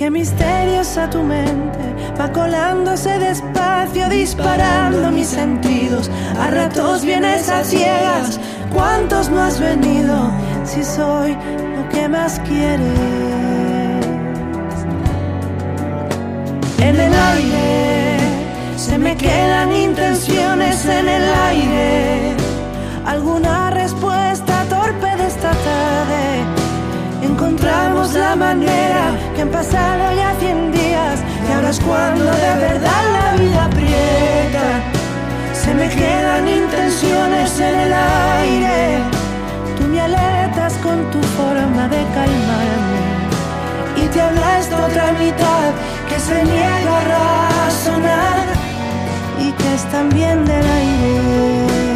Qué misteriosa tu mente va colándose despacio, disparando mis sentidos. A ratos vienes a ciegas, ¿cuántos no has venido? Si soy lo que más quieres. En el aire se me quedan intenciones en el aire. Alguna respuesta torpe de esta tarde. Encontramos la manera que han pasado ya cien días y ahora es cuando de verdad la vida aprieta. Se me quedan intenciones en el aire. Tú me alertas con tu forma de calmarme y te habla esta otra mitad que se niega a razonar y que es también del aire.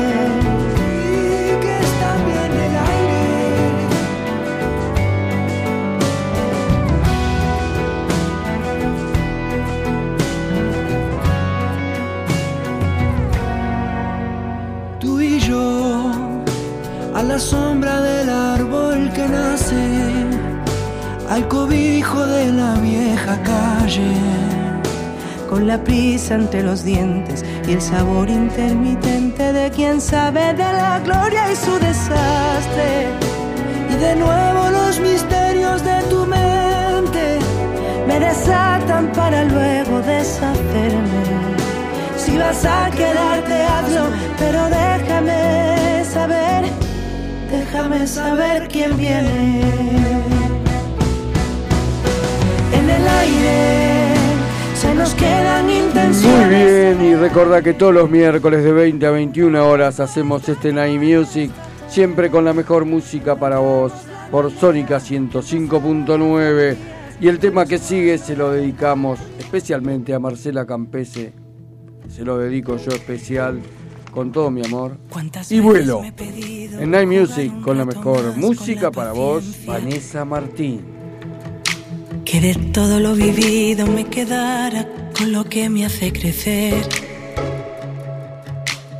La sombra del árbol que nace, al cobijo de la vieja calle. con la prisa entre los dientes y el sabor intermitente de quien sabe de la gloria y su desastre. Y de nuevo los misterios de tu mente me me desatan para luego deshacerme. Si vas a quedarte, hazlo, pero déjame saber, déjame saber quién viene. En el aire se nos quedan intenciones. Muy bien, y recordá que todos los miércoles de 20 a 21 horas hacemos este Night Music, siempre con la mejor música para vos, por Sónica 105.9. Y el tema que sigue se lo dedicamos especialmente a Marcela Campese, se lo dedico yo especial, con todo mi amor. Y vuelo, en Night Music, con la mejor música para vos, Vanessa Martín. Que de todo lo vivido me quedara con lo que me hace crecer.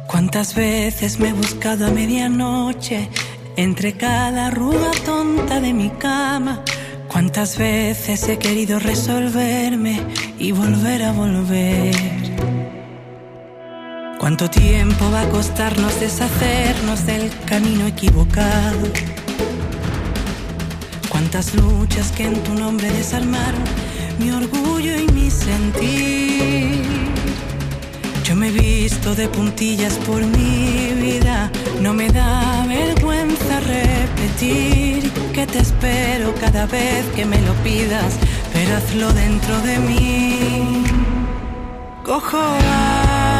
Cuántas veces me he buscado a medianoche entre cada arruga tonta de mi cama. Cuántas veces he querido resolverme y volver a volver. Cuánto tiempo va a costarnos deshacernos del camino equivocado. Cuántas luchas que en tu nombre desarmaron mi orgullo y mi sentir. Yo me he visto de puntillas por mi vida, no me da vergüenza repetir que te espero cada vez que me lo pidas, pero hazlo dentro de mí. Cojo aire,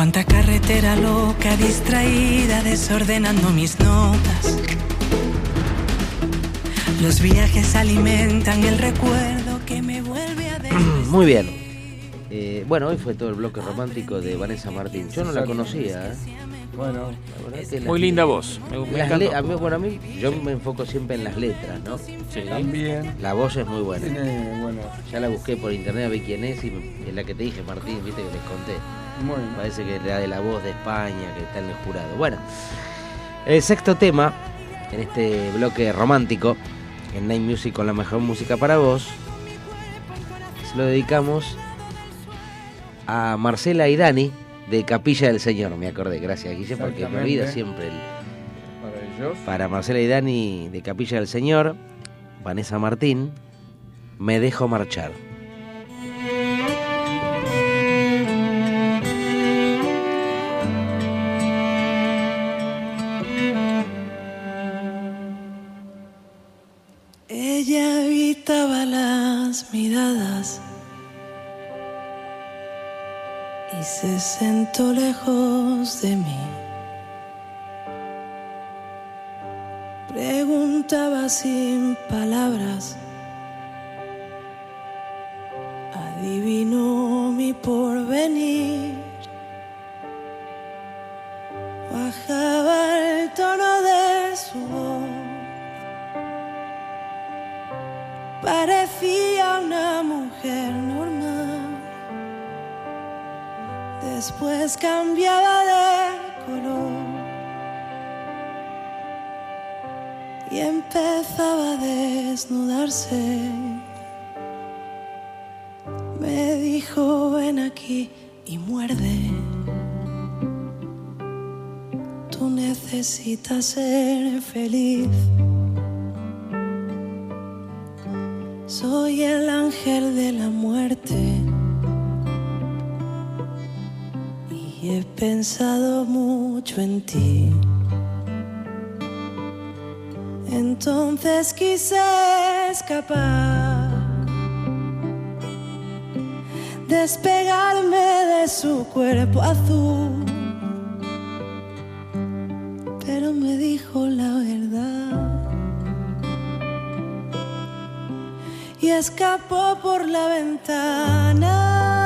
Cuánta carretera loca, distraída, desordenando mis notas. Los viajes alimentan el recuerdo que me vuelve a Muy bien. Eh, bueno, hoy fue todo el bloque romántico de Vanessa Martín. Yo no la conocía. ¿eh? Bueno, La verdad que Muy linda voz. Me, me encantó. a mí, bueno, a mí yo me enfoco siempre en las letras, ¿no? Sí. también La voz es muy buena. tiene, bueno, Ya la busqué por internet a ver quién es y es la que te dije, Martín, viste que les conté. Bueno. Parece que la de la voz de España, que está en el jurado. Bueno, el sexto tema, en este bloque romántico, en Night Music con la mejor música para vos, se lo dedicamos a Marcela y Dani de Capilla del Señor. Me acordé, gracias Guille, porque me olvida siempre el, para Marcela y Dani de Capilla del Señor, Vanessa Martín, Me dejo marchar. Miradas y se sentó lejos de mí. Preguntaba sin palabras, adivinó mi porvenir. Bajaba el tono de su voz. Parecía una mujer normal. Después cambiaba de color. Y empezaba a desnudarse. Me dijo, ven aquí y muerde. Tú necesitas ser feliz. Soy el ángel de la muerte y he pensado mucho en ti. Entonces quise escapar, despegarme de su cuerpo azul, pero me dijo la verdad. Y escapó por la ventana.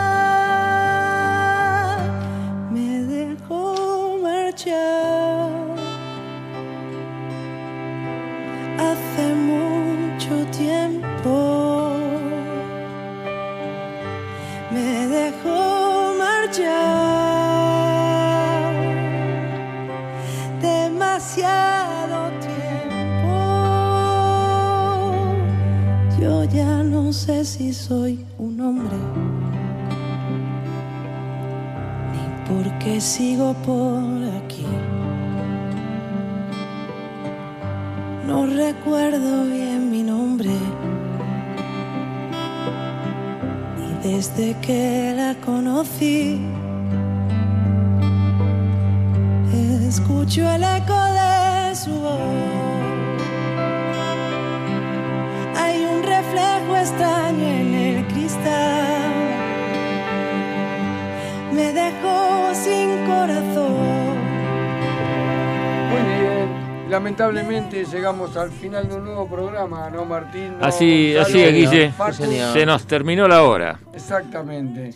Soy un hombre, ni por qué sigo por aquí. No recuerdo bien mi nombre. Y desde que la conocí, escucho el eco de su voz. Hay un reflejo extraño Lamentablemente llegamos al final de un nuevo programa, ¿no, Martín? ¿No, Así, Gonzalo? así es, Guille. Se nos terminó la hora. Exactamente.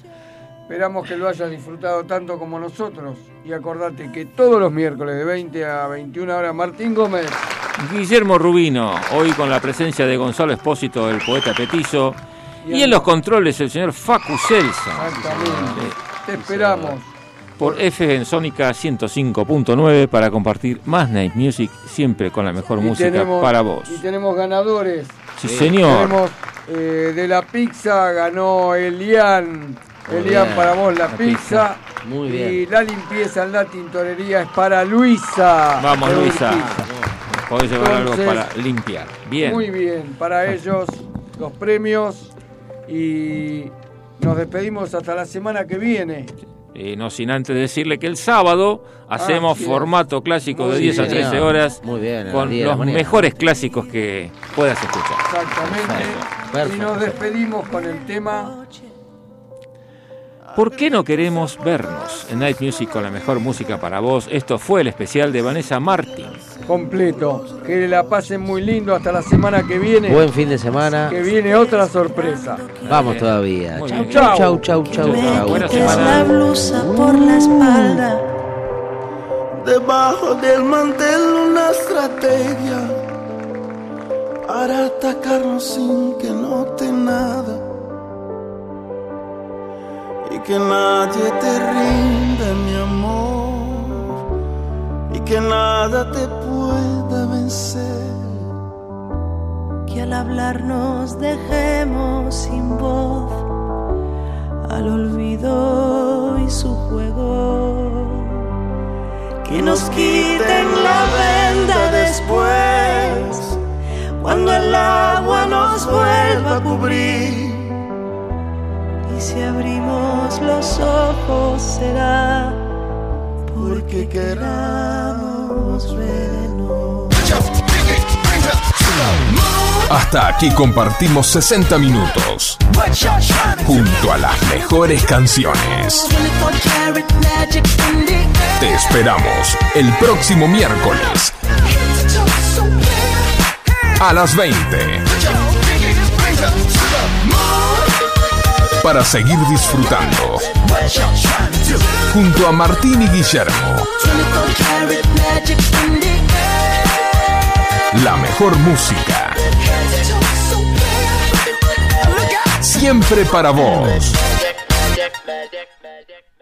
Esperamos que lo hayas disfrutado tanto como nosotros. Y acordate que todos los miércoles de 20 a 21 horas, Martín Gómez. Guillermo Rubino, hoy con la presencia de Gonzalo Espósito, el poeta petizo, y en los controles el señor Facu Celsa. Exactamente. Te esperamos. Por F en Sónica 105.9 para compartir más Night Music, siempre con la mejor Y música tenemos- para vos. Y tenemos ganadores. Sí, señor. Tenemos eh, de la pizza, ganó Elian. Muy Elian bien, para vos la la pizza. pizza. Muy Y bien. la limpieza en la tintorería es para Luisa. Vamos, Luisa. Podés llevar algo Entonces, para limpiar. Bien. Muy bien, para ellos los premios y nos despedimos hasta la semana que viene. Eh, no sin antes decirle que el sábado hacemos formato clásico de Muy 10 a bien. 13 horas Muy bien, con 10 de la los mañana. mejores clásicos que puedas escuchar. Exactamente. Perfecto. Y nos despedimos con el tema ¿Por qué no queremos vernos? En Night Music con la mejor música para vos. Esto fue el especial de Vanessa Martin. Completo. Que la pasen muy lindo hasta la semana que viene. Buen fin de semana. Que viene otra sorpresa. Vamos todavía. Chau, chau, chau, chau, chau, chau. Buena Es la semana. blusa por la espalda. Debajo del mantel una estrategia para atacarnos sin que note nada y que nadie te rinda mi amor que nada te pueda vencer. Que al hablar nos dejemos sin voz al olvido y su juego. Que nos quiten la venda después, cuando el agua nos vuelva a cubrir. Y si abrimos los ojos será porque queramos. Hasta aquí compartimos 60 minutos. Junto a las mejores canciones. Te esperamos el próximo miércoles. A las 20 para seguir disfrutando junto a Martín y Guillermo. La mejor música. Siempre para vos.